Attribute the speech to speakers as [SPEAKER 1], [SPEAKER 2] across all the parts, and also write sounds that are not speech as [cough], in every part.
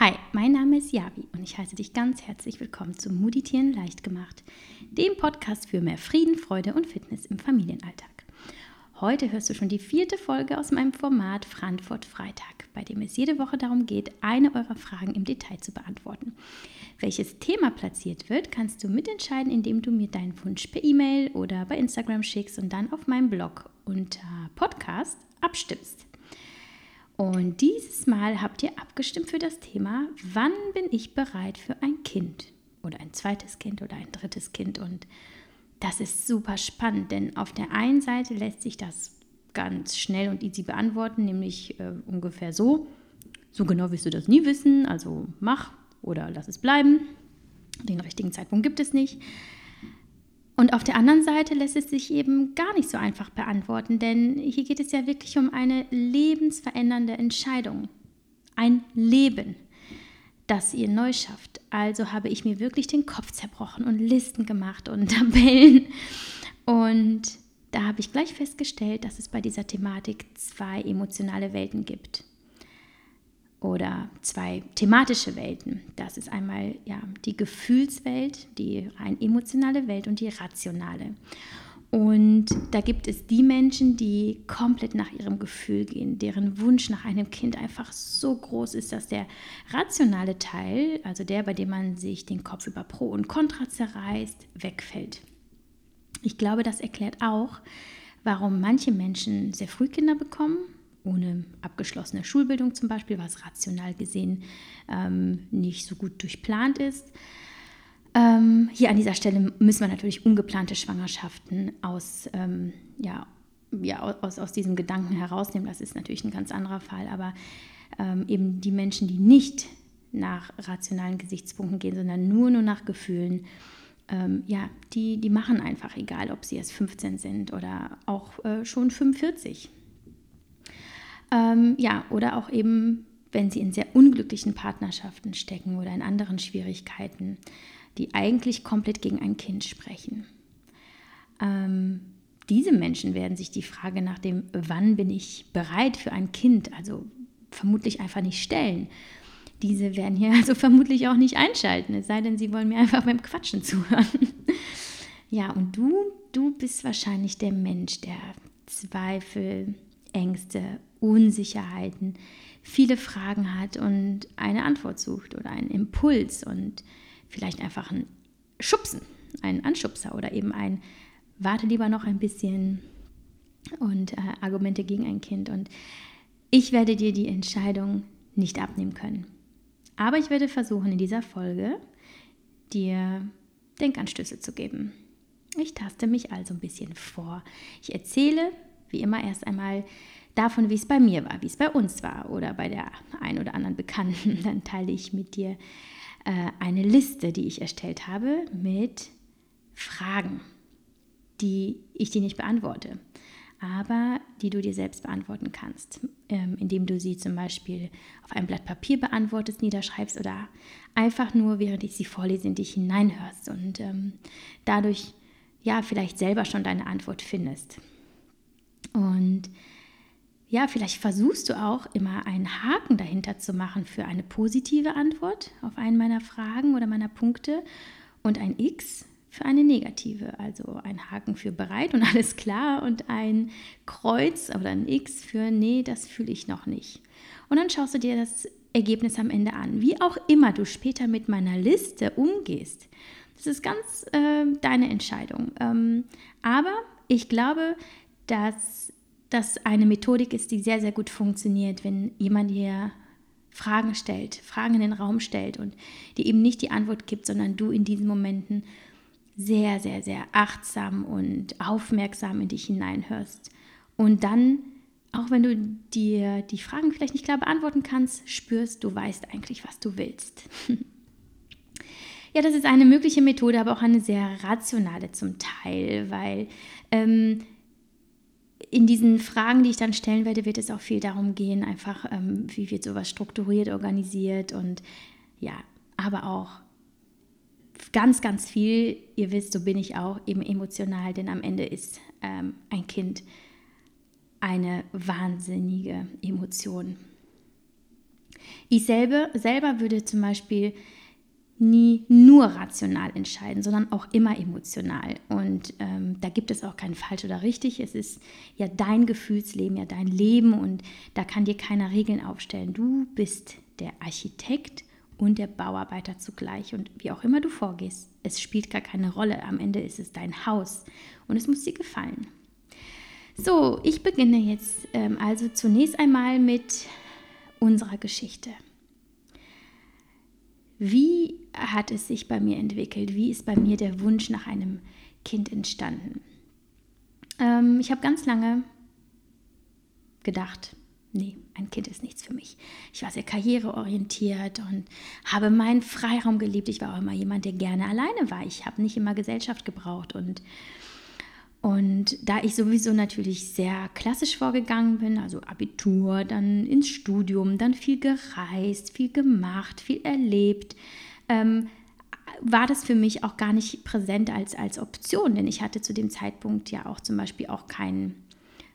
[SPEAKER 1] Hi, mein Name ist Yavi und ich heiße dich ganz herzlich willkommen zu Muditieren leicht gemacht, dem Podcast für mehr Frieden, Freude und Fitness im Familienalltag. Heute hörst du schon die vierte Folge aus meinem Format Frankfurt Freitag, bei dem es jede Woche darum geht, eine eurer Fragen im Detail zu beantworten. Welches Thema platziert wird, kannst du mitentscheiden, indem du mir deinen Wunsch per E-Mail oder bei Instagram schickst und dann auf meinem Blog unter Podcast abstimmst. Und dieses Mal habt ihr abgestimmt für das Thema, wann bin ich bereit für ein Kind oder ein zweites Kind oder ein drittes Kind. Und das ist super spannend, denn auf der einen Seite lässt sich das ganz schnell und easy beantworten, nämlich äh, ungefähr so, so genau wirst du das nie wissen, also mach oder lass es bleiben. Den richtigen Zeitpunkt gibt es nicht. Und auf der anderen Seite lässt es sich eben gar nicht so einfach beantworten, denn hier geht es ja wirklich um eine lebensverändernde Entscheidung. Ein Leben, das ihr neu schafft. Also habe ich mir wirklich den Kopf zerbrochen und Listen gemacht und [laughs] Tabellen. Und da habe ich gleich festgestellt, dass es bei dieser Thematik zwei emotionale Welten gibt oder zwei thematische Welten. Das ist einmal ja, die Gefühlswelt, die rein emotionale Welt und die rationale. Und da gibt es die Menschen, die komplett nach ihrem Gefühl gehen, deren Wunsch nach einem Kind einfach so groß ist, dass der rationale Teil, also der, bei dem man sich den Kopf über Pro und Contra zerreißt, wegfällt. Ich glaube, das erklärt auch, warum manche Menschen sehr früh Kinder bekommen ohne abgeschlossene Schulbildung zum Beispiel, was rational gesehen ähm, nicht so gut durchplant ist. Ähm, hier an dieser Stelle müssen wir natürlich ungeplante Schwangerschaften aus, ähm, ja, ja, aus, aus diesem Gedanken herausnehmen. Das ist natürlich ein ganz anderer Fall, aber ähm, eben die Menschen, die nicht nach rationalen Gesichtspunkten gehen, sondern nur, nur nach Gefühlen, ähm, ja, die, die machen einfach, egal ob sie erst 15 sind oder auch äh, schon 45. Ähm, ja, oder auch eben, wenn sie in sehr unglücklichen Partnerschaften stecken oder in anderen Schwierigkeiten, die eigentlich komplett gegen ein Kind sprechen. Ähm, diese Menschen werden sich die Frage nach dem, wann bin ich bereit für ein Kind, also vermutlich einfach nicht stellen. Diese werden hier [laughs] also vermutlich auch nicht einschalten, es sei denn, sie wollen mir einfach beim Quatschen zuhören. [laughs] ja, und du, du bist wahrscheinlich der Mensch, der Zweifel, Ängste, Unsicherheiten, viele Fragen hat und eine Antwort sucht oder einen Impuls und vielleicht einfach ein Schubsen, einen Anschubser oder eben ein Warte lieber noch ein bisschen und äh, Argumente gegen ein Kind. Und ich werde dir die Entscheidung nicht abnehmen können. Aber ich werde versuchen, in dieser Folge dir Denkanstöße zu geben. Ich taste mich also ein bisschen vor. Ich erzähle, wie immer, erst einmal davon, wie es bei mir war, wie es bei uns war oder bei der ein oder anderen Bekannten. [laughs] Dann teile ich mit dir äh, eine Liste, die ich erstellt habe mit Fragen, die ich dir nicht beantworte, aber die du dir selbst beantworten kannst, ähm, indem du sie zum Beispiel auf einem Blatt Papier beantwortest, niederschreibst oder einfach nur, während ich sie vorlese, in dich hineinhörst und ähm, dadurch ja vielleicht selber schon deine Antwort findest. Und ja, vielleicht versuchst du auch immer einen Haken dahinter zu machen für eine positive Antwort auf einen meiner Fragen oder meiner Punkte und ein X für eine negative, also ein Haken für bereit und [laughs] alles klar und ein Kreuz oder ein X für nee, das fühle ich noch nicht. Und dann schaust du dir das Ergebnis am Ende an. Wie auch immer du später mit meiner Liste umgehst, das ist ganz äh, deine Entscheidung. Ähm, aber ich glaube, dass das eine Methodik ist, die sehr, sehr gut funktioniert, wenn jemand dir Fragen stellt, Fragen in den Raum stellt und dir eben nicht die Antwort gibt, sondern du in diesen Momenten sehr, sehr, sehr achtsam und aufmerksam in dich hineinhörst. Und dann, auch wenn du dir die Fragen vielleicht nicht klar beantworten kannst, spürst, du weißt eigentlich, was du willst. [laughs] ja, das ist eine mögliche Methode, aber auch eine sehr rationale zum Teil, weil ähm, in diesen Fragen, die ich dann stellen werde, wird es auch viel darum gehen, einfach, ähm, wie wird sowas strukturiert, organisiert und ja, aber auch ganz, ganz viel, ihr wisst, so bin ich auch eben emotional, denn am Ende ist ähm, ein Kind eine wahnsinnige Emotion. Ich selber, selber würde zum Beispiel nie nur rational entscheiden, sondern auch immer emotional. Und ähm, da gibt es auch kein falsch oder richtig. Es ist ja dein Gefühlsleben, ja dein Leben und da kann dir keiner Regeln aufstellen. Du bist der Architekt und der Bauarbeiter zugleich. Und wie auch immer du vorgehst, es spielt gar keine Rolle. Am Ende ist es dein Haus und es muss dir gefallen. So, ich beginne jetzt ähm, also zunächst einmal mit unserer Geschichte. Wie hat es sich bei mir entwickelt? Wie ist bei mir der Wunsch nach einem Kind entstanden? Ähm, ich habe ganz lange gedacht, nee, ein Kind ist nichts für mich. Ich war sehr karriereorientiert und habe meinen Freiraum geliebt. Ich war auch immer jemand, der gerne alleine war. Ich habe nicht immer Gesellschaft gebraucht und und da ich sowieso natürlich sehr klassisch vorgegangen bin, also Abitur, dann ins Studium, dann viel gereist, viel gemacht, viel erlebt, ähm, war das für mich auch gar nicht präsent als, als Option, denn ich hatte zu dem Zeitpunkt ja auch zum Beispiel auch keinen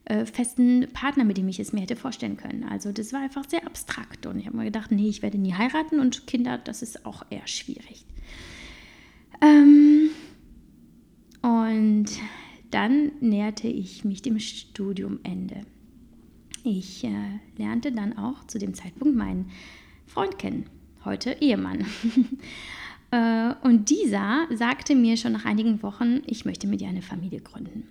[SPEAKER 1] äh, festen Partner, mit dem ich es mir hätte vorstellen können. Also das war einfach sehr abstrakt und ich habe mir gedacht, nee, ich werde nie heiraten und Kinder, das ist auch eher schwierig. Ähm, und dann näherte ich mich dem Studiumende. Ich äh, lernte dann auch zu dem Zeitpunkt meinen Freund kennen, heute Ehemann. [laughs] äh, und dieser sagte mir schon nach einigen Wochen, ich möchte mit dir eine Familie gründen.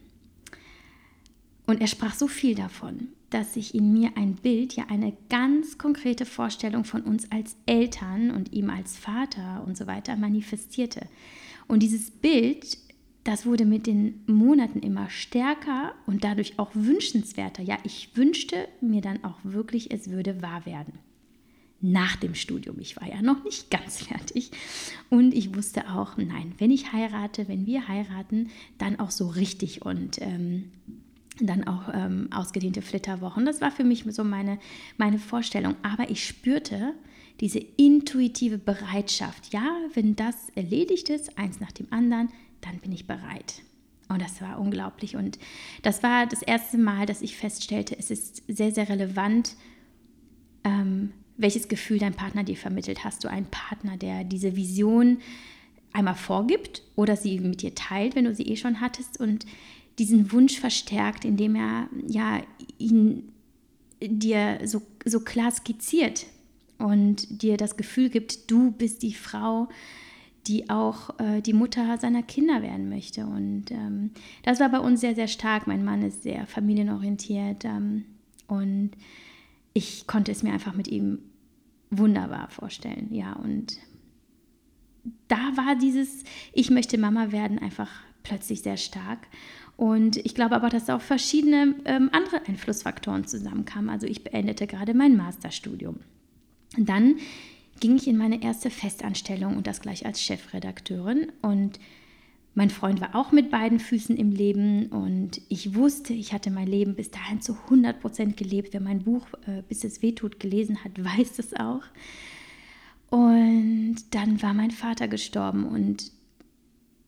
[SPEAKER 1] Und er sprach so viel davon, dass sich in mir ein Bild, ja eine ganz konkrete Vorstellung von uns als Eltern und ihm als Vater und so weiter manifestierte. Und dieses Bild das wurde mit den Monaten immer stärker und dadurch auch wünschenswerter. Ja, ich wünschte mir dann auch wirklich, es würde wahr werden. Nach dem Studium. Ich war ja noch nicht ganz [laughs] fertig. Und ich wusste auch, nein, wenn ich heirate, wenn wir heiraten, dann auch so richtig und ähm, dann auch ähm, ausgedehnte Flitterwochen. Das war für mich so meine, meine Vorstellung. Aber ich spürte diese intuitive Bereitschaft. Ja, wenn das erledigt ist, eins nach dem anderen, dann bin ich bereit. Und das war unglaublich. Und das war das erste Mal, dass ich feststellte, es ist sehr, sehr relevant, ähm, welches Gefühl dein Partner dir vermittelt. Hast du einen Partner, der diese Vision einmal vorgibt oder sie mit dir teilt, wenn du sie eh schon hattest und diesen Wunsch verstärkt, indem er ja ihn dir so, so klar skizziert und dir das Gefühl gibt, du bist die Frau, die auch äh, die Mutter seiner Kinder werden möchte. Und ähm, das war bei uns sehr, sehr stark. Mein Mann ist sehr familienorientiert ähm, und ich konnte es mir einfach mit ihm wunderbar vorstellen. Ja, und da war dieses Ich möchte Mama werden einfach plötzlich sehr stark. Und ich glaube aber, dass auch verschiedene ähm, andere Einflussfaktoren zusammenkamen. Also ich beendete gerade mein Masterstudium. Dann ging ich in meine erste Festanstellung und das gleich als Chefredakteurin. Und mein Freund war auch mit beiden Füßen im Leben und ich wusste, ich hatte mein Leben bis dahin zu 100 Prozent gelebt. Wer mein Buch äh, Bis es wehtut gelesen hat, [laughs] weiß das auch. Und dann war mein Vater gestorben und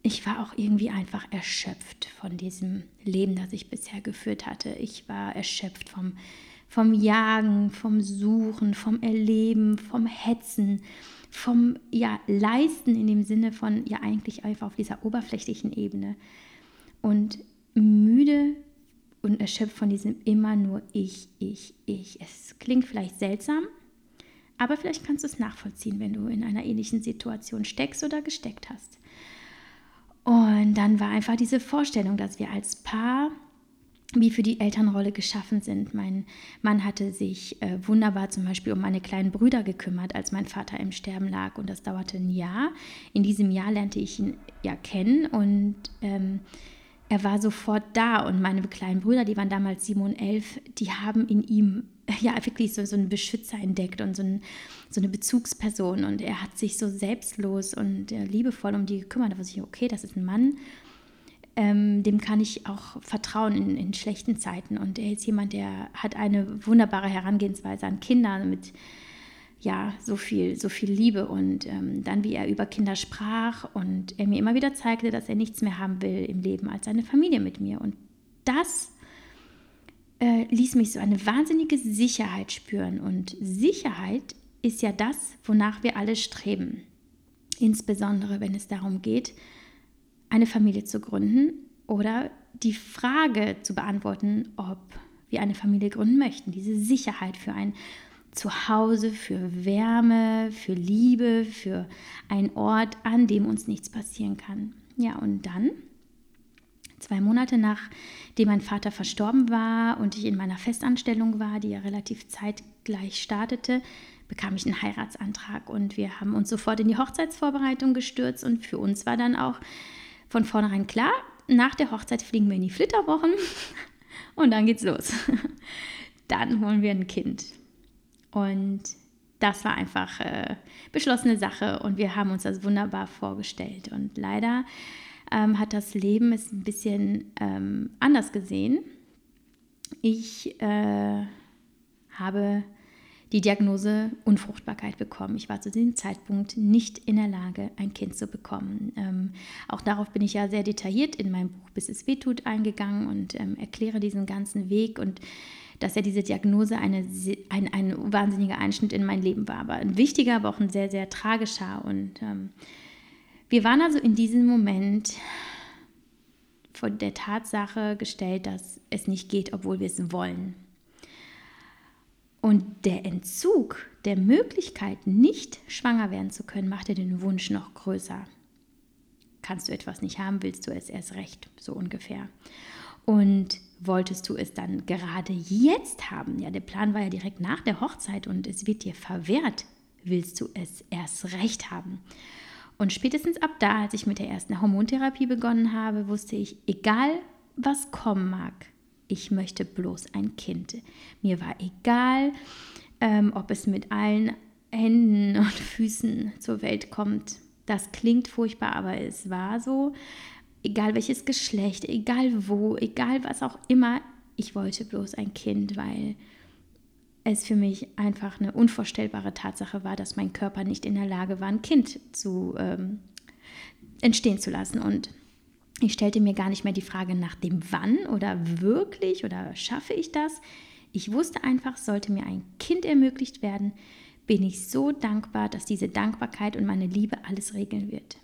[SPEAKER 1] ich war auch irgendwie einfach erschöpft von diesem Leben, das ich bisher geführt hatte. Ich war erschöpft vom vom Jagen, vom Suchen, vom Erleben, vom Hetzen, vom ja, Leisten in dem Sinne von ja eigentlich einfach auf dieser oberflächlichen Ebene. Und müde und erschöpft von diesem immer nur ich, ich, ich. Es klingt vielleicht seltsam, aber vielleicht kannst du es nachvollziehen, wenn du in einer ähnlichen Situation steckst oder gesteckt hast. Und dann war einfach diese Vorstellung, dass wir als Paar wie für die Elternrolle geschaffen sind. Mein Mann hatte sich äh, wunderbar zum Beispiel um meine kleinen Brüder gekümmert, als mein Vater im Sterben lag. Und das dauerte ein Jahr. In diesem Jahr lernte ich ihn ja kennen und ähm, er war sofort da. Und meine kleinen Brüder, die waren damals sieben und elf, die haben in ihm [laughs] ja wirklich so, so einen Beschützer entdeckt und so, ein, so eine Bezugsperson. Und er hat sich so selbstlos und äh, liebevoll um die gekümmert. Da wusste ich, okay, das ist ein Mann ähm, dem kann ich auch vertrauen in, in, schlechten Zeiten. Und er ist jemand, der hat eine wunderbare Herangehensweise an Kinder mit ja, so viel, so viel Liebe und ähm, dann, wie er über Kinder sprach und er mir immer wieder zeigte, dass er nichts mehr haben will im Leben als eine Familie mit mir. Und das äh, ließ mich so eine wahnsinnige Sicherheit spüren. Und Sicherheit ist ja das, wonach wir alle streben. Insbesondere wenn es darum geht, eine Familie zu gründen oder die Frage zu beantworten, ob wir eine Familie gründen möchten. Diese Sicherheit für ein Zuhause, für Wärme, für Liebe, für einen Ort, an dem uns nichts passieren kann. Ja, und dann, zwei Monate nachdem mein Vater verstorben war und ich in meiner Festanstellung war, die ja relativ zeitgleich startete, bekam ich einen Heiratsantrag und wir haben uns sofort in die Hochzeitsvorbereitung gestürzt und für uns war dann auch von vornherein klar, nach der Hochzeit fliegen wir in die Flitterwochen [laughs] und dann geht's los. [laughs] Dann holen wir ein Kind. Und das war einfach äh, beschlossene Sache und wir haben uns das wunderbar vorgestellt. Und leider ähm, hat das Leben es ein bisschen ähm, anders gesehen. Ich äh, habe die Diagnose Unfruchtbarkeit bekommen. Ich war zu diesem Zeitpunkt nicht in der Lage, ein Kind zu bekommen. Ähm, auch darauf bin ich ja sehr detailliert in meinem Buch Bis es weh tut eingegangen und ähm, erkläre diesen ganzen Weg und dass ja diese Diagnose eine, ein, ein wahnsinniger Einschnitt in mein Leben war. Aber ein wichtiger, aber auch ein sehr, sehr tragischer. Und ähm, wir waren also in diesem Moment vor der Tatsache gestellt, dass es nicht geht, obwohl wir es wollen. Und der Entzug der Möglichkeit, nicht schwanger werden zu können, machte den Wunsch noch größer. Kannst du etwas nicht haben, willst du es erst recht, so ungefähr. Und wolltest du es dann gerade jetzt haben? Ja, der Plan war ja direkt nach der Hochzeit und es wird dir verwehrt. Willst du es erst recht haben? Und spätestens ab da, als ich mit der ersten Hormontherapie begonnen habe, wusste ich, egal was kommen mag, ich möchte bloß ein Kind. Mir war egal, ähm, ob es mit allen Händen [laughs] und Füßen zur Welt kommt. Das klingt furchtbar, aber es war so egal welches Geschlecht, egal wo, egal was auch immer, ich wollte bloß ein Kind, weil es für mich einfach eine unvorstellbare Tatsache war, dass mein Körper nicht in der Lage war, ein Kind zu ähm, entstehen zu lassen. Und ich stellte mir gar nicht mehr die Frage nach dem Wann oder wirklich oder schaffe ich das. Ich wusste einfach, sollte mir ein Kind ermöglicht werden, bin ich so dankbar, dass diese Dankbarkeit und meine Liebe alles regeln wird.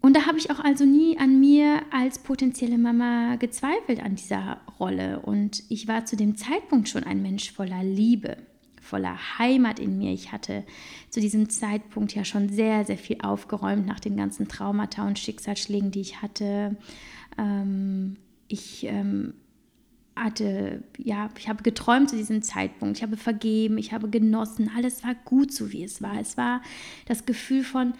[SPEAKER 1] Und da habe ich auch also nie an mir als potenzielle Mama gezweifelt an dieser Rolle. Und ich war zu dem Zeitpunkt schon ein Mensch voller Liebe, voller Heimat in mir. Ich hatte zu diesem Zeitpunkt ja schon sehr, sehr viel aufgeräumt nach den ganzen Traumata und Schicksalsschlägen, die ich hatte. Ähm, ich ähm, hatte, ja, ich habe geträumt zu diesem Zeitpunkt. Ich habe vergeben, ich habe genossen. Alles war gut, so wie es war. Es war das Gefühl von,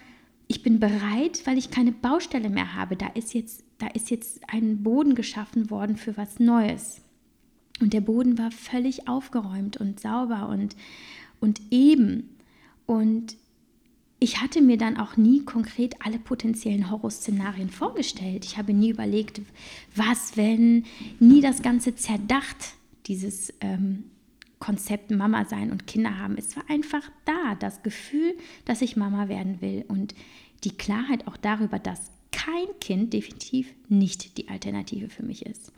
[SPEAKER 1] ich bin bereit, weil ich keine Baustelle mehr habe. Da ist jetzt, da ist jetzt ein Boden geschaffen worden für was Neues. Und der Boden war völlig aufgeräumt und sauber und, und eben. Und ich hatte mir dann auch nie konkret alle potenziellen Horrorszenarien vorgestellt. Ich habe nie überlegt, was, wenn, nie das Ganze zerdacht, dieses ähm, Konzept Mama sein und Kinder haben. Es war einfach da, das Gefühl, dass ich Mama werden will und die Klarheit auch darüber, dass kein Kind definitiv nicht die Alternative für mich ist.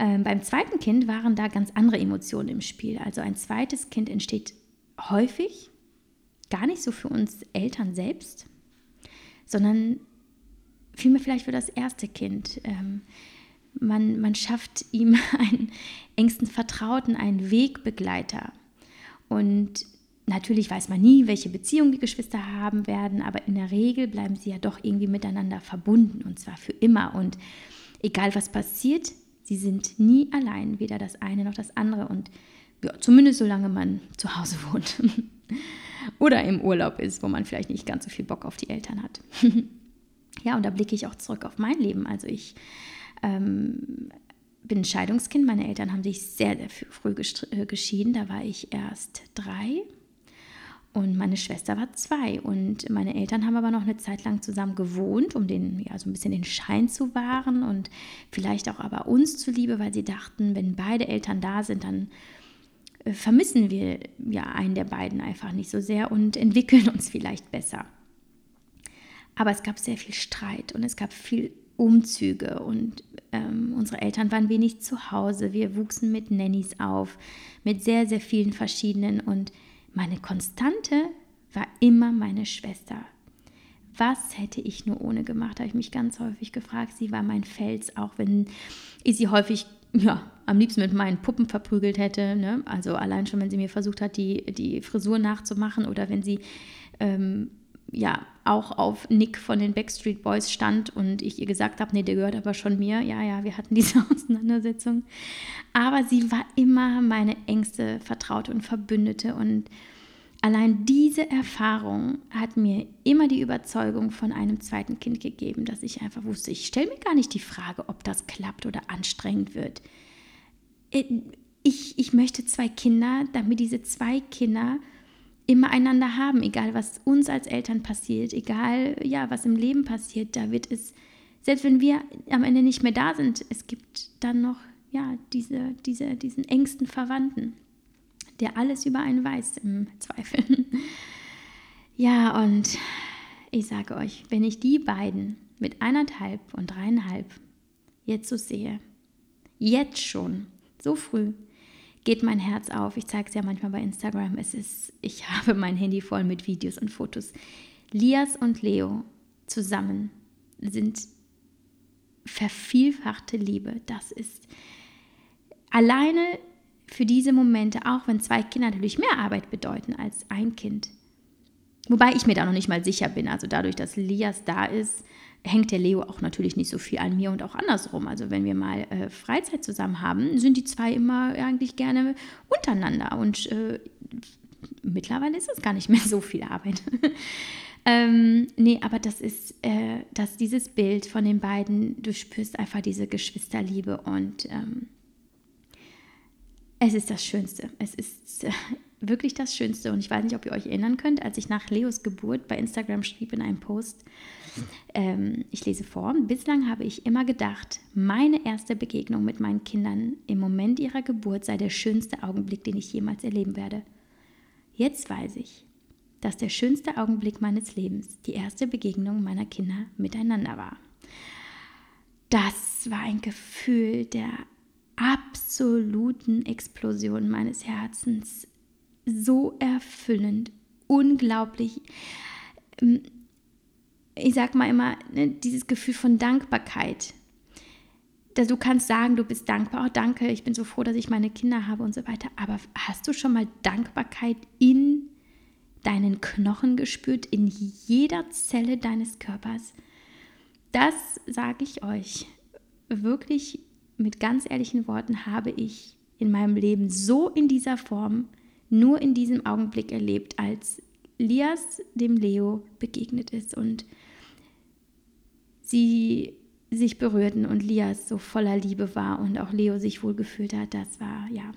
[SPEAKER 1] Ähm, beim zweiten Kind waren da ganz andere Emotionen im Spiel. Also ein zweites Kind entsteht häufig gar nicht so für uns Eltern selbst, sondern vielmehr vielleicht für das erste Kind. Ähm, man, man schafft ihm [laughs] einen engsten Vertrauten, einen Wegbegleiter. Und natürlich weiß man nie, welche Beziehung die Geschwister haben werden, aber in der Regel bleiben sie ja doch irgendwie miteinander verbunden und zwar für immer. Und egal was passiert, sie sind nie allein, weder das eine noch das andere. Und ja, zumindest solange man zu Hause [laughs] wohnt oder im Urlaub ist, wo man vielleicht nicht ganz so viel Bock auf die Eltern hat. [laughs] ja, und da blicke ich auch zurück auf mein Leben. Also ich ähm, bin Scheidungskind. Meine Eltern haben sich sehr, sehr früh äh, geschieden. Da war ich erst drei und meine Schwester war zwei. Und meine Eltern haben aber noch eine Zeit lang zusammen gewohnt, um den, ja, so ein bisschen den Schein zu wahren und vielleicht auch aber uns zuliebe, weil sie dachten, wenn beide Eltern da sind, dann äh, vermissen wir ja einen der beiden einfach nicht so sehr und entwickeln uns vielleicht besser. Aber es gab sehr viel Streit und es gab viel Umzüge und ähm, unsere Eltern waren wenig zu Hause. Wir wuchsen mit Nannies auf, mit sehr, sehr vielen verschiedenen und Meine Konstante war immer meine Schwester. Was hätte ich nur ohne gemacht, habe ich mich ganz häufig gefragt. Sie war mein Fels, auch wenn ich sie häufig ja, am liebsten mit meinen Puppen verprügelt hätte. Ne? Also allein schon, wenn sie mir versucht hat, die, die Frisur nachzumachen oder wenn sie ähm, ja auch auf Nick von den Backstreet Boys stand und ich ihr gesagt habe, nee, der gehört aber schon mir. Ja, ja, wir hatten [laughs] diese Auseinandersetzung. Aber sie war immer meine engste Vertraute und Verbündete und allein diese Erfahrung hat mir immer die Überzeugung von einem zweiten Kind gegeben, dass ich einfach wusste, ich stelle mir gar nicht die Frage, ob das klappt oder anstrengend wird. Äh, ich, ich möchte zwei Kinder, damit diese zwei Kinder immer einander haben, egal was uns als Eltern passiert, egal ja, was im Leben passiert, da wird es, selbst wenn wir am Ende nicht mehr da sind, es gibt dann noch ja, diese, diese, diesen engsten Verwandten, der alles über einen weiß im Zweifel. [laughs] ja, und ich sage euch, wenn ich die beiden mit eineinhalb und dreieinhalb jetzt so sehe, jetzt schon, so früh, geht mein Herz auf. Ich zeige es ja manchmal bei Instagram. Es ist, ich [laughs] habe mein Handy voll mit Videos und Fotos. Lias und Leo zusammen sind vervielfachte Liebe. Das ist alleine für diese Momente, auch wenn zwei Kinder natürlich mehr Arbeit bedeuten als ein Kind. Wobei ich mir da noch nicht mal sicher bin. Also dadurch, dass Lias da ist, hängt der Leo auch natürlich nicht so viel an mir und auch andersrum. Also wenn wir mal äh, Freizeit zusammen haben, sind die zwei immer eigentlich gerne untereinander und äh, mittlerweile ist es gar nicht mehr [laughs] so viel Arbeit. [laughs] ähm, nee, aber das ist, äh, dass dieses Bild von den beiden, du spürst einfach diese Geschwisterliebe und ähm, es ist das Schönste. Es ist äh, wirklich das Schönste. Und ich weiß nicht, ob ihr euch erinnern könnt, als ich nach Leos Geburt bei Instagram schrieb in einem Post, ähm, ich lese vor, bislang habe ich immer gedacht, meine erste Begegnung mit meinen Kindern im Moment ihrer Geburt sei der schönste Augenblick, den ich jemals erleben werde. Jetzt weiß ich, dass der schönste Augenblick meines Lebens die erste Begegnung meiner Kinder miteinander war. Das war ein Gefühl der absoluten Explosion meines Herzens so erfüllend, unglaublich. Ich sag mal immer, ne, dieses Gefühl von Dankbarkeit. Dass du kannst sagen, du bist dankbar, oh danke, ich bin so froh, dass ich meine Kinder habe und so weiter. Aber hast du schon mal Dankbarkeit in deinen Knochen gespürt, in jeder Zelle deines Körpers? Das sage ich euch wirklich mit ganz ehrlichen Worten, habe ich in meinem Leben so in dieser Form nur in diesem Augenblick erlebt, als Lias dem Leo begegnet ist und sie sich berührten und Lias so voller Liebe war und auch Leo sich wohl gefühlt hat. Das war, ja.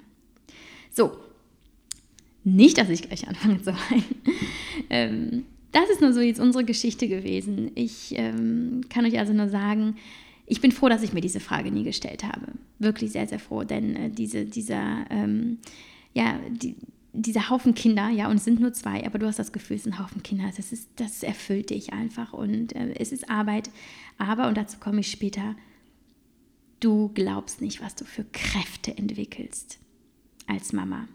[SPEAKER 1] So, nicht, dass ich gleich anfange zu weinen. [laughs] ähm, das ist nur so jetzt unsere Geschichte gewesen. Ich ähm, kann euch also nur sagen, ich bin froh, dass ich mir diese Frage nie gestellt habe. Wirklich sehr, sehr froh, denn äh, diese, dieser, ähm, ja, die, dieser Haufen Kinder, ja, und es sind nur zwei, aber du hast das Gefühl, es sind Haufen Kinder. Das, ist, das erfüllt dich einfach und äh, es ist Arbeit. Aber, und dazu komme ich später, du glaubst nicht, was du für Kräfte entwickelst als Mama.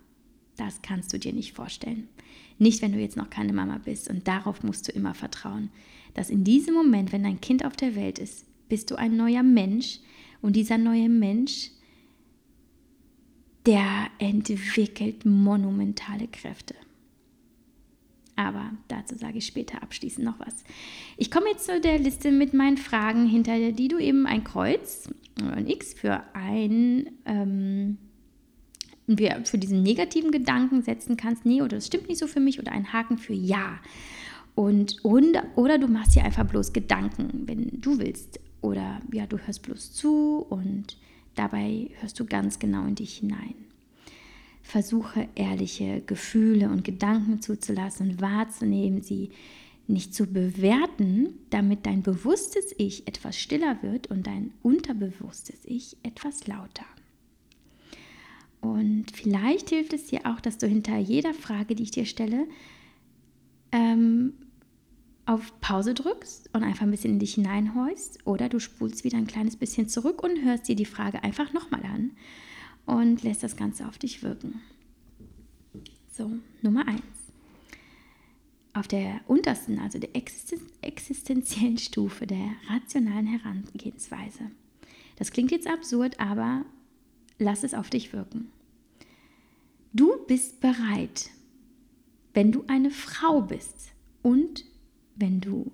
[SPEAKER 1] Das kannst du dir nicht vorstellen. Nicht, wenn du jetzt noch keine Mama bist. Und darauf musst du immer vertrauen, dass in diesem Moment, wenn dein Kind auf der Welt ist, bist du ein neuer Mensch. Und dieser neue Mensch der entwickelt monumentale Kräfte. Aber dazu sage ich später abschließend noch was. Ich komme jetzt zu der Liste mit meinen Fragen, hinter die du eben ein Kreuz ein X für ein ähm, für diesen negativen Gedanken setzen kannst, nee, oder das stimmt nicht so für mich, oder einen Haken für ja. Und, und oder du machst dir einfach bloß Gedanken, wenn du willst. Oder ja, du hörst bloß zu und Dabei hörst du ganz genau in dich hinein. Versuche ehrliche Gefühle und Gedanken zuzulassen wahrzunehmen, sie nicht zu bewerten, damit dein bewusstes Ich etwas stiller wird und dein unterbewusstes Ich etwas lauter. Und vielleicht hilft es dir auch, dass du hinter jeder Frage, die ich dir stelle, ähm, auf Pause drückst und einfach ein bisschen in dich hineinhorchst oder du spulst wieder ein kleines bisschen zurück und hörst dir die Frage einfach nochmal an und lässt das Ganze auf dich wirken. So, Nummer eins. auf der untersten, also der existenziellen [laughs] Stufe der rationalen Herangehensweise. Das klingt jetzt absurd, aber lass es auf dich wirken. Du bist bereit, wenn du eine Frau bist und wenn du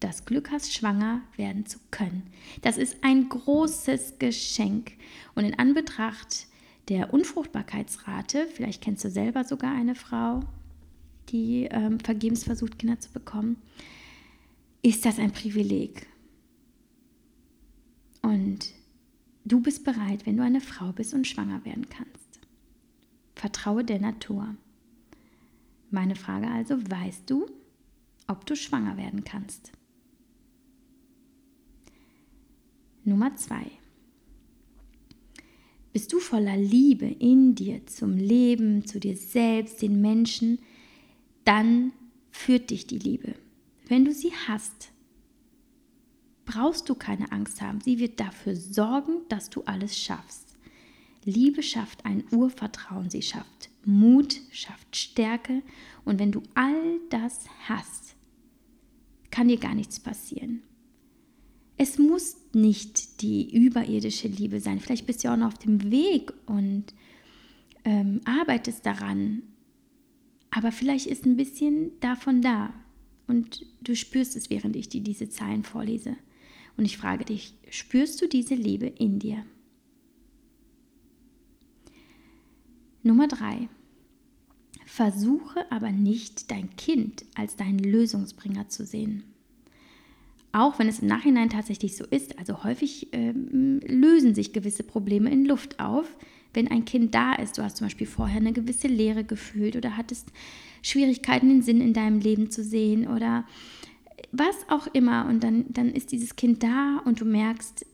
[SPEAKER 1] das Glück hast, schwanger werden zu können. Das ist ein großes Geschenk. Und in Anbetracht der Unfruchtbarkeitsrate, vielleicht kennst du selber sogar eine Frau, die ähm, vergebens versucht, Kinder zu bekommen, ist das ein Privileg. Und du bist bereit, wenn du eine Frau bist und schwanger werden kannst. Vertraue der Natur. Meine Frage also, weißt du, ob du schwanger werden kannst? Nummer zwei. Bist du voller Liebe in dir zum Leben, zu dir selbst, den Menschen, dann führt dich die Liebe. Wenn du sie hast, brauchst du keine Angst haben. Sie wird dafür sorgen, dass du alles schaffst. Liebe schafft ein Urvertrauen, sie schafft Mut, schafft Stärke. Und wenn du all das hast, kann dir gar nichts passieren. Es muss nicht die überirdische Liebe sein. Vielleicht bist du auch noch auf dem Weg und ähm, arbeitest daran. Aber vielleicht ist ein bisschen davon da. Und du spürst es, während ich dir diese Zeilen vorlese. Und ich frage dich, spürst du diese Liebe in dir? Nummer drei. Versuche aber nicht dein Kind als deinen Lösungsbringer zu sehen. Auch wenn es im Nachhinein tatsächlich so ist, also häufig ähm, lösen sich gewisse Probleme in Luft auf, wenn ein Kind da ist. Du hast zum Beispiel vorher eine gewisse Leere gefühlt oder hattest Schwierigkeiten, den Sinn in deinem Leben zu sehen oder was auch immer. Und dann, dann ist dieses Kind da und du merkst,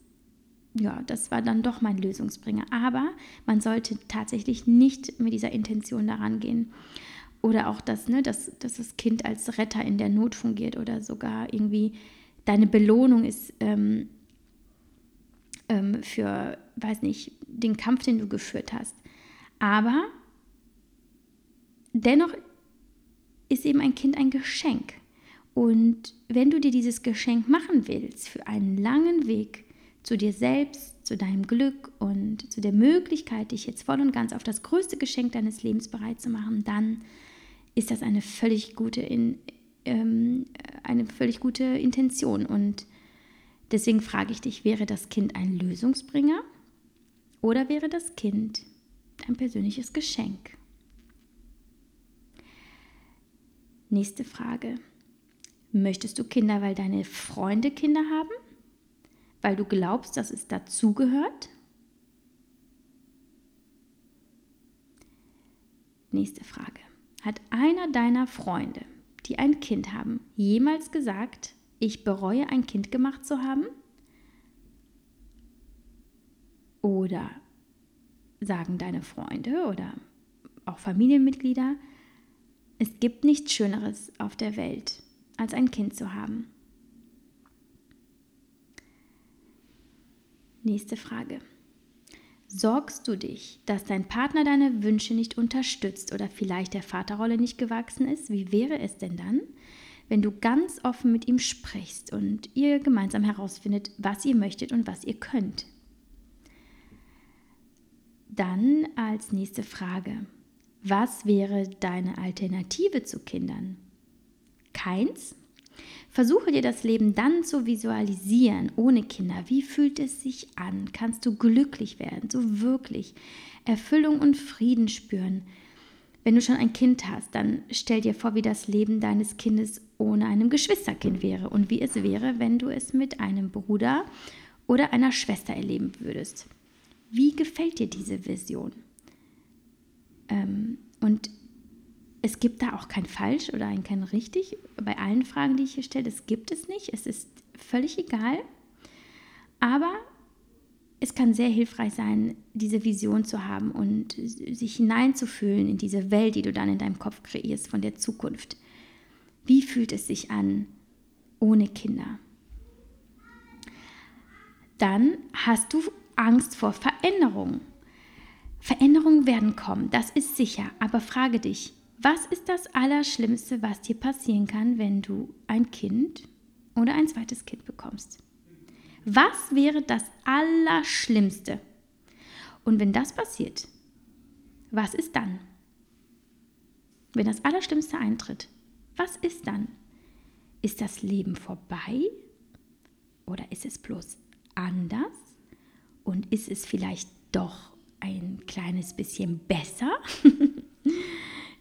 [SPEAKER 1] ja, das war dann doch mein Lösungsbringer. Aber man sollte tatsächlich nicht mit dieser Intention daran gehen. Oder auch, dass, ne, dass, dass das Kind als Retter in der Not fungiert oder sogar irgendwie deine Belohnung ist ähm, ähm, für, weiß nicht, den Kampf, den du geführt hast. Aber dennoch ist eben ein Kind ein Geschenk. Und wenn du dir dieses Geschenk machen willst für einen langen Weg zu dir selbst, zu deinem Glück und zu der Möglichkeit, dich jetzt voll und ganz auf das größte Geschenk deines Lebens bereit zu machen, dann ist das eine völlig gute in, ähm, eine völlig gute Intention. Und deswegen frage ich dich, wäre das Kind ein Lösungsbringer oder wäre das Kind dein persönliches Geschenk? Nächste Frage. Möchtest du Kinder, weil deine Freunde Kinder haben? Weil du glaubst, dass es dazugehört? Nächste Frage. Hat einer deiner Freunde die ein Kind haben, jemals gesagt, ich bereue ein Kind gemacht zu haben? Oder sagen deine Freunde oder auch Familienmitglieder, es gibt nichts Schöneres auf der Welt, als ein Kind zu haben. Nächste Frage. Sorgst du dich, dass dein Partner deine Wünsche nicht unterstützt oder vielleicht der Vaterrolle nicht gewachsen ist? Wie wäre es denn dann, wenn du ganz offen mit ihm sprichst und ihr gemeinsam herausfindet, was ihr möchtet und was ihr könnt? Dann als nächste Frage, was wäre deine Alternative zu Kindern? Keins? Versuche dir das Leben dann zu visualisieren, ohne Kinder. Wie fühlt es sich an? Kannst du glücklich werden, so wirklich Erfüllung und Frieden spüren? Wenn du schon ein Kind hast, dann stell dir vor, wie das Leben deines Kindes ohne einem Geschwisterkind wäre und wie es wäre, wenn du es mit einem Bruder oder einer Schwester erleben würdest. Wie gefällt dir diese Vision? Ähm, und es gibt da auch kein falsch oder ein kein richtig. Bei allen Fragen, die ich hier stelle, das gibt es nicht. Es ist völlig egal. Aber es kann sehr hilfreich sein, diese Vision zu haben und sich hineinzufühlen in diese Welt, die du dann in deinem Kopf kreierst von der Zukunft. Wie fühlt es sich an ohne Kinder? Dann hast du Angst vor Veränderungen. Veränderungen werden kommen, das ist sicher, aber frage dich, Was ist das Allerschlimmste, was dir passieren kann, wenn du ein Kind oder ein zweites Kind bekommst? Was wäre das Allerschlimmste? Und wenn das passiert, was ist dann? Wenn das Allerschlimmste eintritt, was ist dann? Ist das Leben vorbei? Oder ist es bloß anders? Und ist es vielleicht doch ein kleines bisschen besser? [laughs]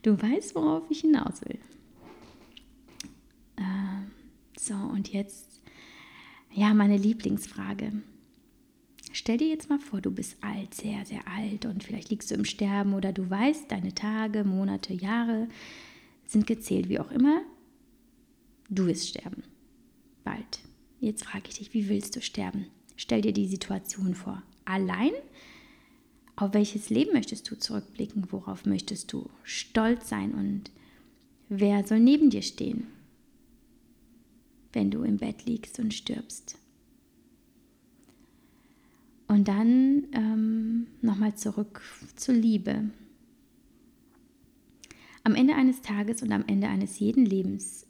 [SPEAKER 1] du weißt, worauf ich hinaus will. Äh, so, und jetzt, ja, meine Lieblingsfrage. Stell dir jetzt mal vor, du bist alt, sehr, sehr alt und vielleicht liegst du im Sterben oder du weißt, deine Tage, Monate, Jahre sind gezählt, wie auch immer. Du wirst sterben. Bald. Jetzt frage ich dich, wie willst du sterben? Stell dir die Situation vor. Allein? Auf welches Leben möchtest du zurückblicken? Worauf möchtest du stolz sein? Und wer soll neben dir stehen, wenn du im Bett liegst und stirbst? Und dann ähm, nochmal zurück zur Liebe. Am Ende eines Tages und am Ende eines jeden Lebens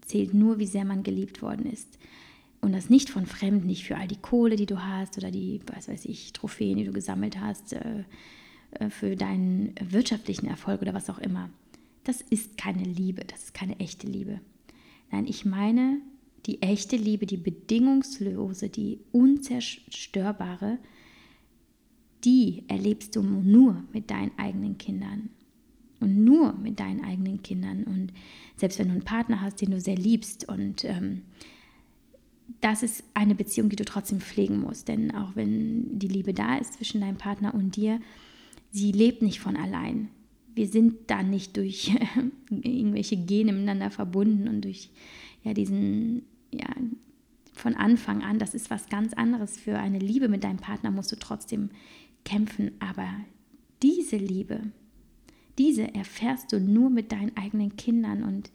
[SPEAKER 1] zählt nur, wie sehr man geliebt worden ist. Und das nicht von Fremden, nicht für all die Kohle, die du hast oder die, was weiß ich, Trophäen, die du gesammelt hast, äh, äh, für deinen wirtschaftlichen Erfolg oder was auch immer. Das ist keine Liebe, das ist keine echte Liebe. Nein, ich meine die echte Liebe, die bedingungslose, die unzerstörbare, die erlebst du nur mit deinen eigenen Kindern. Und nur mit deinen eigenen Kindern. Und selbst wenn du einen Partner hast, den du sehr liebst und ähm, das ist eine Beziehung, die du trotzdem pflegen musst. Denn auch wenn die Liebe da ist zwischen deinem Partner und dir, sie lebt nicht von allein. Wir sind da nicht durch [laughs] irgendwelche Gene miteinander verbunden und durch ja, diesen ja, von Anfang an, das ist was ganz anderes. Für eine Liebe mit deinem Partner musst du trotzdem kämpfen. Aber diese Liebe, diese erfährst du nur mit deinen eigenen Kindern. Und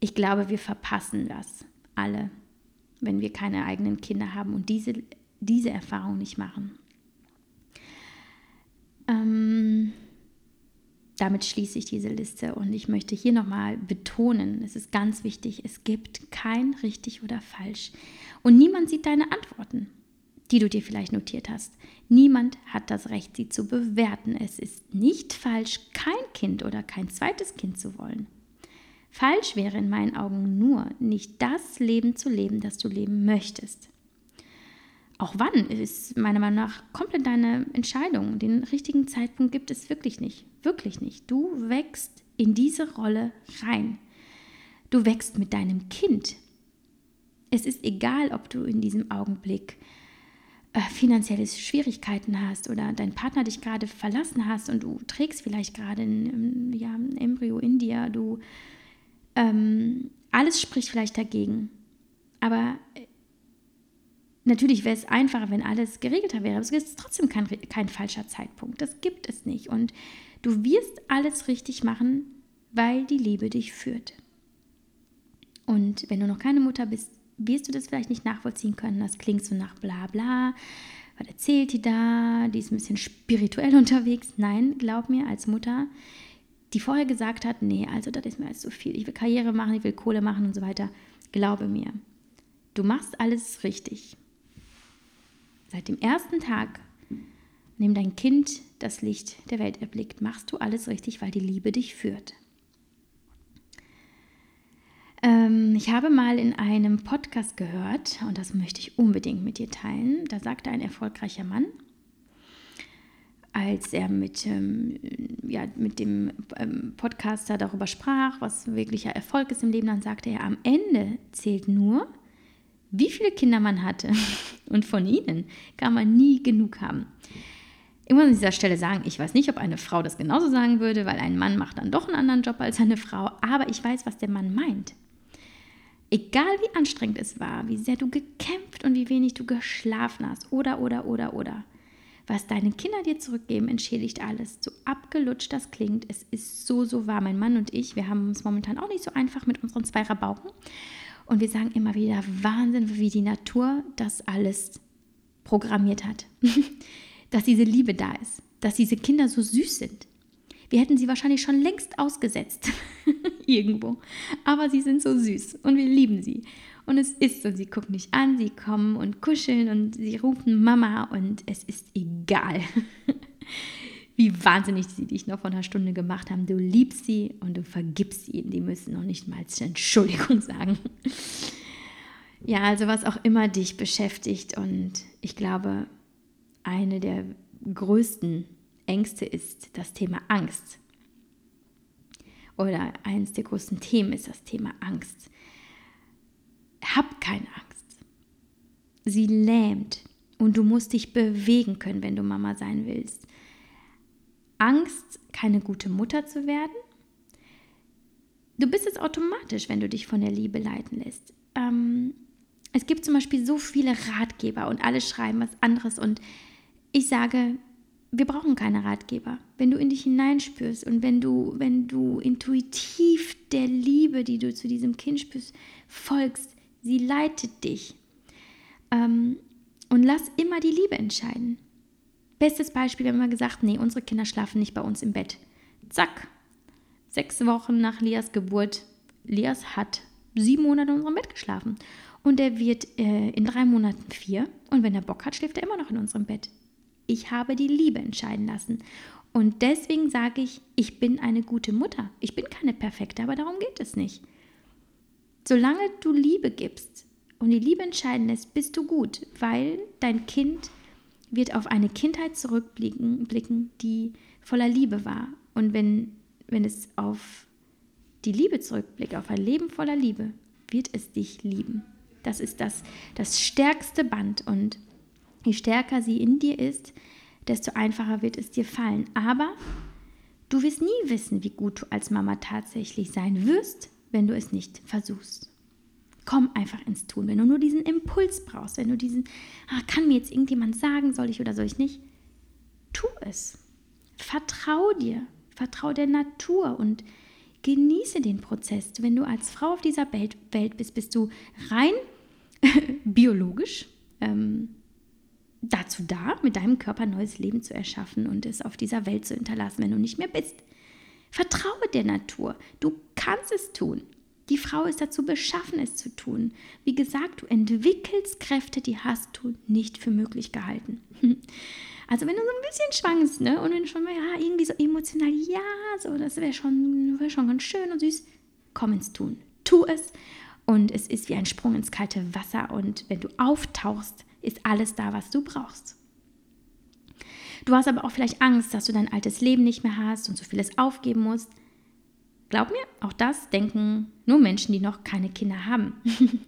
[SPEAKER 1] ich glaube, wir verpassen das alle, wenn wir keine eigenen Kinder haben und diese, diese Erfahrung nicht machen. Ähm, damit schließe ich diese Liste und ich möchte hier nochmal betonen, es ist ganz wichtig, es gibt kein richtig oder falsch. Und niemand sieht deine Antworten, die du dir vielleicht notiert hast. Niemand hat das Recht, sie zu bewerten. Es ist nicht falsch, kein Kind oder kein zweites Kind zu wollen. Falsch wäre in meinen Augen nur, nicht das Leben zu leben, das du leben möchtest. Auch wann ist meiner Meinung nach komplett deine Entscheidung. Den richtigen Zeitpunkt gibt es wirklich nicht. Wirklich nicht. Du wächst in diese Rolle rein. Du wächst mit deinem Kind. Es ist egal, ob du in diesem Augenblick äh, finanzielle Schwierigkeiten hast oder dein Partner dich gerade verlassen hast und du trägst vielleicht gerade ein, ja, ein Embryo in dir. Du ähm, alles spricht vielleicht dagegen. Aber Natürlich wäre es einfacher, wenn alles geregelter wäre, aber es ist trotzdem kein, kein falscher Zeitpunkt. Das gibt es nicht. Und du wirst alles richtig machen, weil die Liebe dich führt. Und wenn du noch keine Mutter bist, wirst du das vielleicht nicht nachvollziehen können. Das klingt so nach bla bla. Was erzählt die da? Die ist ein bisschen spirituell [laughs] unterwegs. Nein, glaub mir, als Mutter, die vorher gesagt hat, nee, also das ist mir alles zu viel. Ich will Karriere machen, ich will Kohle machen und so weiter. Glaube mir, du machst alles richtig. Seit dem ersten Tag, an dem dein Kind das Licht der Welt erblickt, machst du alles richtig, weil die Liebe dich führt. Ähm, ich habe mal in einem Podcast gehört, und das möchte ich unbedingt mit dir teilen, da sagte ein erfolgreicher Mann, als er mit, ähm, ja, mit dem ähm, Podcaster darüber sprach, was wirklicher Erfolg ist im Leben, dann sagte er, am Ende zählt nur, wie viele Kinder man hatte. [laughs] Und von ihnen kann man nie genug haben. Ich muss an dieser Stelle sagen, ich weiß nicht, ob eine Frau das genauso sagen würde, weil ein Mann macht dann doch einen anderen Job als eine Frau, aber ich weiß, was der Mann meint. Egal wie anstrengend es war, wie sehr du gekämpft und wie wenig du geschlafen hast, oder, oder, oder, oder. Was deine Kinder dir zurückgeben, entschädigt alles. So abgelutscht das klingt, es ist so, so wahr. Mein Mann und ich, wir haben es momentan auch nicht so einfach mit unseren zwei Rabauken. Und wir sagen immer wieder, Wahnsinn, wie die Natur das alles programmiert hat. [laughs] dass diese Liebe da ist, dass diese Kinder so süß sind. Wir hätten sie wahrscheinlich schon längst ausgesetzt. [laughs] Irgendwo. Aber sie sind so süß und wir lieben sie. Und es ist so, sie gucken dich an, sie kommen und kuscheln und sie rufen Mama und es ist egal, [laughs] wie wahnsinnig sie dich noch von einer Stunde gemacht haben. Du liebst sie und du vergibst sie. Die müssen noch nicht mal Entschuldigung [laughs] sagen. Ja, also was auch immer dich beschäftigt und ich glaube, eine der größten Ängste ist das Thema Angst. Oder eines der größten Themen ist das Thema Angst. Hab keine Angst. Sie lähmt und du musst dich bewegen können, wenn du Mama sein willst. Angst, keine gute Mutter zu werden. Du bist es automatisch, wenn du dich von der Liebe leiten lässt. Ähm, es gibt zum Beispiel so viele Ratgeber und alle schreiben was anderes und ich sage, wir brauchen keine Ratgeber. Wenn du in dich hineinspürst und wenn du, wenn du intuitiv der Liebe, die du zu diesem Kind spürst, folgst, sie leitet dich. Ähm, und lass immer die Liebe entscheiden. Bestes Beispiel, wir haben immer gesagt, nee, unsere Kinder schlafen nicht bei uns im Bett. Zack. Sechs Wochen nach Lias Geburt, Lias hat sieben Monate in unserem Bett geschlafen. Und er wird äh, in drei Monaten vier. Und wenn er Bock hat, schläft er immer noch in unserem Bett. Ich habe die Liebe entscheiden lassen. Und deswegen sage ich, ich bin eine gute Mutter. Ich bin keine perfekte, aber darum geht es nicht. Solange du Liebe gibst und die Liebe entscheiden lässt, bist du gut, weil dein Kind wird auf eine Kindheit zurückblicken, blicken, die voller Liebe war. Und wenn, wenn es auf die Liebe zurückblickt, auf ein Leben voller Liebe, wird es dich lieben. Das ist das, das stärkste Band. Und je stärker sie in dir ist, desto einfacher wird es dir fallen. Aber du wirst nie wissen, wie gut du als Mama tatsächlich sein wirst, wenn du es nicht versuchst. Komm einfach ins Tun. Wenn du nur diesen Impuls brauchst, wenn du diesen, ah, kann mir jetzt irgendjemand sagen, soll ich oder soll ich nicht, tu es. Vertrau dir, vertrau der Natur und genieße den Prozess. Wenn du als Frau auf dieser Welt, Welt bist, bist du rein [laughs] biologisch ähm, dazu da, mit deinem Körper neues Leben zu erschaffen und es auf dieser Welt zu hinterlassen, wenn du nicht mehr bist. Vertraue der Natur. Du kannst es tun. Die Frau ist dazu beschaffen, es zu tun. Wie gesagt, du entwickelst Kräfte, die hast du nicht für möglich gehalten. [laughs] Also wenn du so ein bisschen schwankst, ne, und wenn du schon ja, irgendwie so emotional, ja, so, das wäre schon, wär schon ganz schön und süß, komm ins Tun. Tu es und es ist wie ein Sprung ins kalte Wasser und wenn du auftauchst, ist alles da, was du brauchst. Du hast aber auch vielleicht Angst, dass du dein altes Leben nicht mehr hast und so vieles aufgeben musst. Glaub mir, auch das denken nur Menschen, die noch keine Kinder haben. [laughs]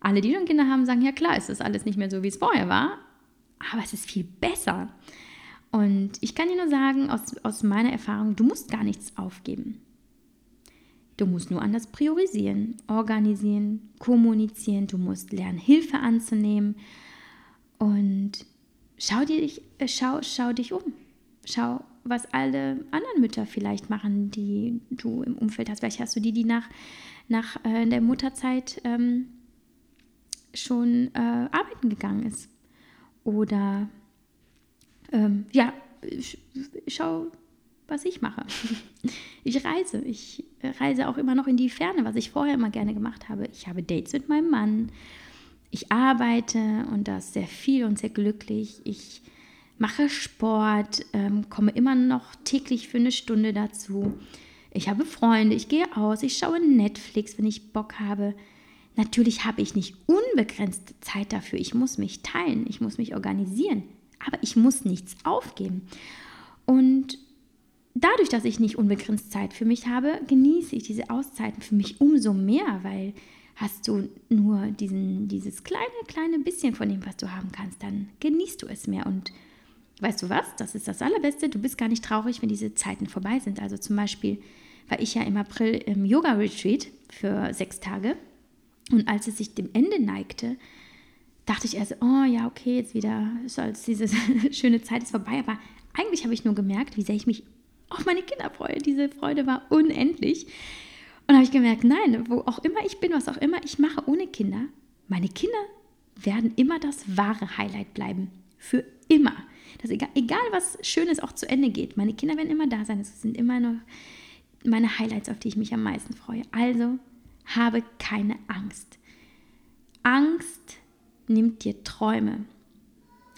[SPEAKER 1] Alle, die schon Kinder haben, sagen, ja klar, ist das alles nicht mehr so, wie es vorher war, aber es ist viel besser. Und ich kann dir nur sagen, aus, aus meiner Erfahrung, du musst gar nichts aufgeben. Du musst nur anders priorisieren, organisieren, kommunizieren. Du musst lernen, Hilfe anzunehmen. Und schau, dich, äh, schau, schau dich um. Schau, was alle anderen Mütter vielleicht machen, die du im Umfeld hast. Vielleicht hast du die, die nach, nach äh, der Mutterzeit ähm, schon äh, arbeiten gegangen ist. Oder ähm, ja, schau, was ich mache. [laughs] Ich reise. Ich reise auch immer noch in die Ferne, was ich vorher immer gerne gemacht habe. Ich habe Dates mit meinem Mann. Ich arbeite und das sehr viel und sehr glücklich. Ich mache Sport, ähm, komme immer noch täglich für eine Stunde dazu. Ich habe Freunde, ich gehe aus, ich schaue Netflix, wenn ich Bock habe. Natürlich habe ich nicht unbegrenzte Zeit dafür. Ich muss mich teilen, ich muss mich organisieren, aber ich muss nichts aufgeben. Und dadurch, dass ich nicht unbegrenzt Zeit für mich habe, genieße ich diese Auszeiten für mich umso mehr, weil hast du nur diesen, dieses kleine, kleine bisschen von dem, was du haben kannst, dann genießt du es mehr. Und weißt du was? Das ist das Allerbeste. Du bist gar nicht traurig, wenn diese Zeiten vorbei sind. Also zum Beispiel war ich ja im April im Yoga-Retreat für sechs Tage. Und als es sich dem Ende neigte, dachte ich erst, oh ja, okay, jetzt wieder, so als diese [laughs] schöne Zeit ist vorbei. Aber eigentlich habe ich nur gemerkt, wie sehr ich mich auf meine Kinder freue. Diese Freude war unendlich. Und habe ich gemerkt, nein, wo auch immer ich bin, was auch immer ich mache ohne Kinder, meine Kinder werden immer das wahre Highlight bleiben. Für immer. Dass egal, egal was Schönes auch zu Ende geht, meine Kinder werden immer da sein. Es sind immer noch meine Highlights, auf die ich mich am meisten freue. Also habe keine Angst. Angst nimmt dir Träume.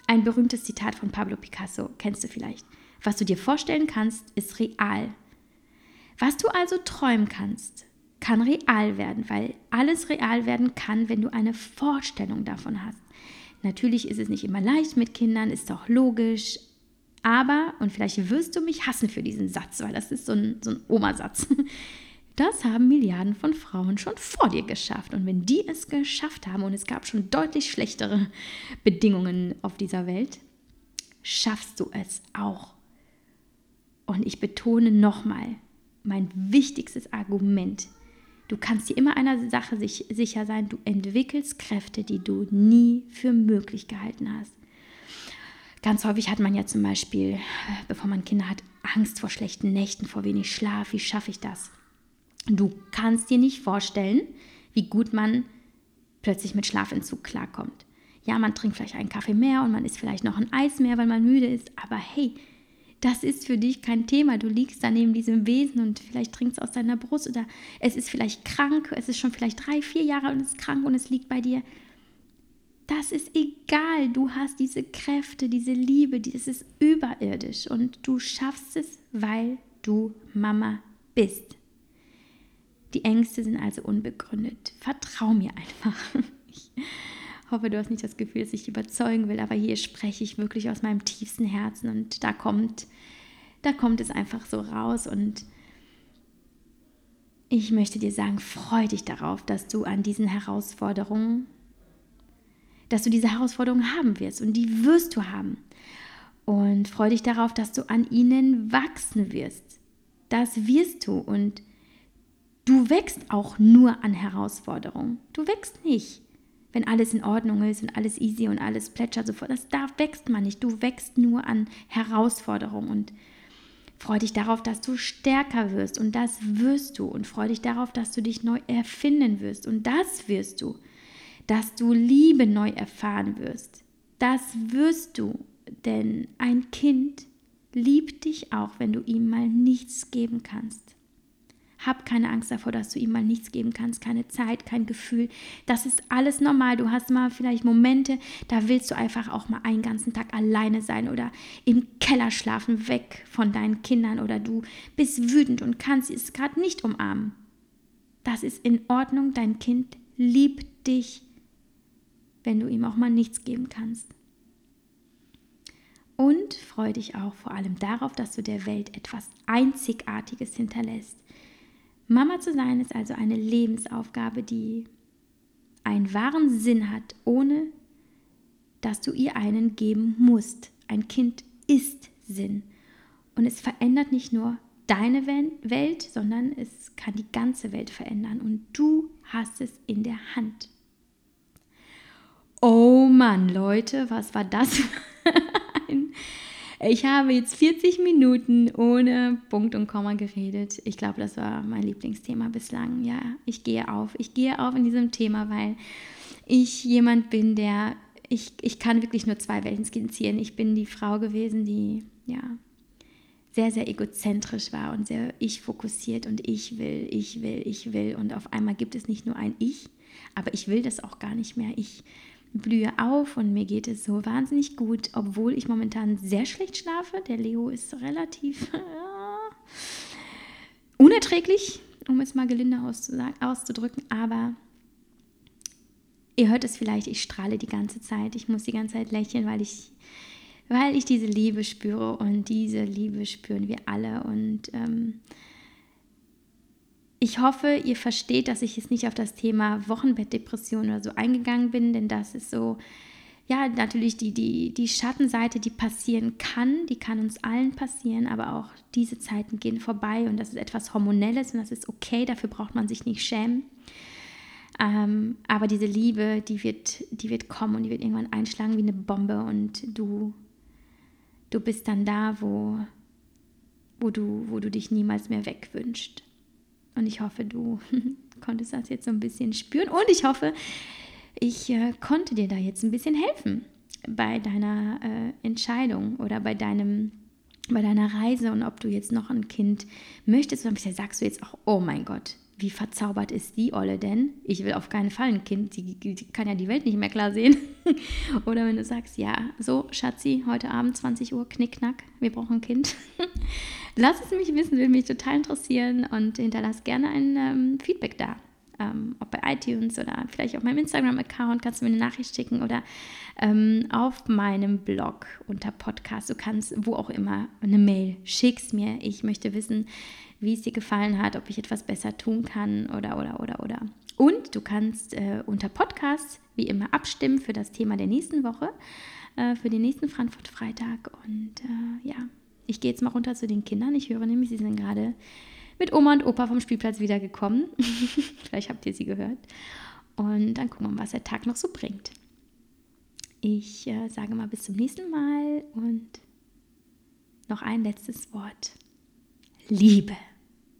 [SPEAKER 1] Ein berühmtes Zitat von Pablo Picasso kennst du vielleicht. Was du dir vorstellen kannst, ist real. Was du also träumen kannst, kann real werden, weil alles real werden kann, wenn du eine Vorstellung davon hast. Natürlich ist es nicht immer leicht mit Kindern, ist doch logisch, aber, und vielleicht wirst du mich hassen für diesen Satz, weil das ist so ein, so ein Omasatz, [laughs] das haben Milliarden von Frauen schon vor dir geschafft. Und wenn die es geschafft haben, und es gab schon deutlich schlechtere [laughs] Bedingungen auf dieser Welt, schaffst du es auch. Und ich betone nochmal, mein wichtigstes Argument, du kannst dir immer einer Sache sicher sein, du entwickelst Kräfte, die du nie für möglich gehalten hast. Ganz häufig hat man ja zum Beispiel, bevor man Kinder hat, Angst vor schlechten Nächten, vor wenig Schlaf. Wie schaffe ich das? Du kannst dir nicht vorstellen, wie gut man plötzlich mit Schlafentzug klarkommt. Ja, man trinkt vielleicht einen Kaffee mehr und man isst vielleicht noch ein Eis mehr, weil man müde ist, aber hey, das ist für dich kein Thema. Du liegst da neben diesem Wesen und vielleicht trinkst aus deiner Brust oder es ist vielleicht krank, es ist schon vielleicht drei, vier Jahre und es ist krank und es liegt bei dir. Das ist egal. Du hast diese Kräfte, diese Liebe, das ist überirdisch und du schaffst es, weil du Mama bist. Die Ängste sind also unbegründet. Vertrau mir einfach. [laughs] Hoffe, du hast nicht das Gefühl, dass ich überzeugen will, aber hier spreche ich wirklich aus meinem tiefsten Herzen und da kommt, da kommt es einfach so raus und ich möchte dir sagen, freu dich darauf, dass du an diesen Herausforderungen, dass du diese Herausforderungen haben wirst und die wirst du haben. Und freu dich darauf, dass du an ihnen wachsen wirst. Das wirst du und Du wächst auch nur an Herausforderungen. Du wächst nicht, wenn alles in Ordnung ist und alles easy und alles plätschert sofort. Das da wächst man nicht. Du wächst nur an Herausforderungen und freu dich darauf, dass du stärker wirst und das wirst du und freu dich darauf, dass du dich neu erfinden wirst und das wirst du, dass du Liebe neu erfahren wirst. Das wirst du, denn ein Kind liebt dich auch, wenn du ihm mal nichts geben kannst. Hab keine Angst davor, dass du ihm mal nichts geben kannst, keine Zeit, kein Gefühl. Das ist alles normal. Du hast mal vielleicht Momente, da willst du einfach auch mal einen ganzen Tag alleine sein oder im Keller schlafen, weg von deinen Kindern oder du bist wütend und kannst es gerade nicht umarmen. Das ist in Ordnung. Dein Kind liebt dich, wenn du ihm auch mal nichts geben kannst. Und freu dich auch vor allem darauf, dass du der Welt etwas Einzigartiges hinterlässt. Mama zu sein ist also eine Lebensaufgabe, die einen wahren Sinn hat, ohne dass du ihr einen geben musst. Ein Kind ist Sinn. Und es verändert nicht nur deine Welt, sondern es kann die ganze Welt verändern. Und du hast es in der Hand. Oh Mann, Leute, was war das? [laughs] Ich habe jetzt 40 Minuten ohne Punkt und Komma geredet. Ich glaube, das war mein Lieblingsthema bislang. Ja, ich gehe auf. Ich gehe auf in diesem Thema, weil ich jemand bin, der, ich, ich kann wirklich nur zwei Welten skizzieren. Ich bin die Frau gewesen, die, ja, sehr, sehr egozentrisch war und sehr ich fokussiert und ich will, ich will, ich will. Und auf einmal gibt es nicht nur ein Ich, aber ich will das auch gar nicht mehr. Ich blühe auf und mir geht es so wahnsinnig gut, obwohl ich momentan sehr schlecht schlafe. Der Leo ist relativ [laughs] äh, unerträglich, um es mal gelinde auszudrücken, aber ihr hört es vielleicht, ich strahle die ganze Zeit, ich muss die ganze Zeit lächeln, weil ich, weil ich diese Liebe spüre und diese Liebe spüren wir alle und ähm, ich hoffe, ihr versteht, dass ich jetzt nicht auf das Thema Wochenbettdepression oder so eingegangen bin, denn das ist so, ja, natürlich die, die, die Schattenseite, die passieren kann, die kann uns allen passieren, aber auch diese Zeiten gehen vorbei und das ist etwas Hormonelles und das ist okay, dafür braucht man sich nicht schämen. Ähm, aber diese Liebe, die wird, die wird kommen und die wird irgendwann einschlagen wie eine Bombe und du, du bist dann da, wo, wo, du, wo du dich niemals mehr wegwünscht. Und ich hoffe, du [laughs] konntest das jetzt so ein bisschen spüren. Und ich hoffe, ich äh, konnte dir da jetzt ein bisschen helfen. bei deiner äh, Entscheidung oder bei deinem bei deiner Reise und ob du jetzt noch ein Kind möchtest oder sagst du jetzt auch, oh mein Gott, wie verzaubert ist die Olle denn? Ich will auf keinen Fall ein Kind, die, die kann ja die Welt nicht mehr klar sehen. [laughs] Oder wenn du sagst, ja, so, Schatzi, heute Abend 20 Uhr, knickknack, wir brauchen ein Kind. [laughs] Lass es mich wissen, würde mich total interessieren und hinterlass gerne ein ähm, Feedback da. Ähm, ob bei iTunes oder vielleicht auf meinem Instagram-Account kannst du mir eine Nachricht schicken oder ähm, auf meinem Blog unter Podcast. Du kannst wo auch immer eine Mail schickst mir. Ich möchte wissen, wie es dir gefallen hat, ob ich etwas besser tun kann oder, oder, oder, oder. Und du kannst äh, unter Podcast wie immer abstimmen für das Thema der nächsten Woche, äh, für den nächsten Frankfurt-Freitag. Und äh, ja, ich gehe jetzt mal runter zu den Kindern. Ich höre nämlich, sie sind gerade mit Oma und Opa vom Spielplatz wiedergekommen. [laughs] Vielleicht habt ihr sie gehört. Und dann gucken wir mal, was der Tag noch so bringt. Ich äh, sage mal bis zum nächsten Mal und noch ein letztes Wort. Liebe.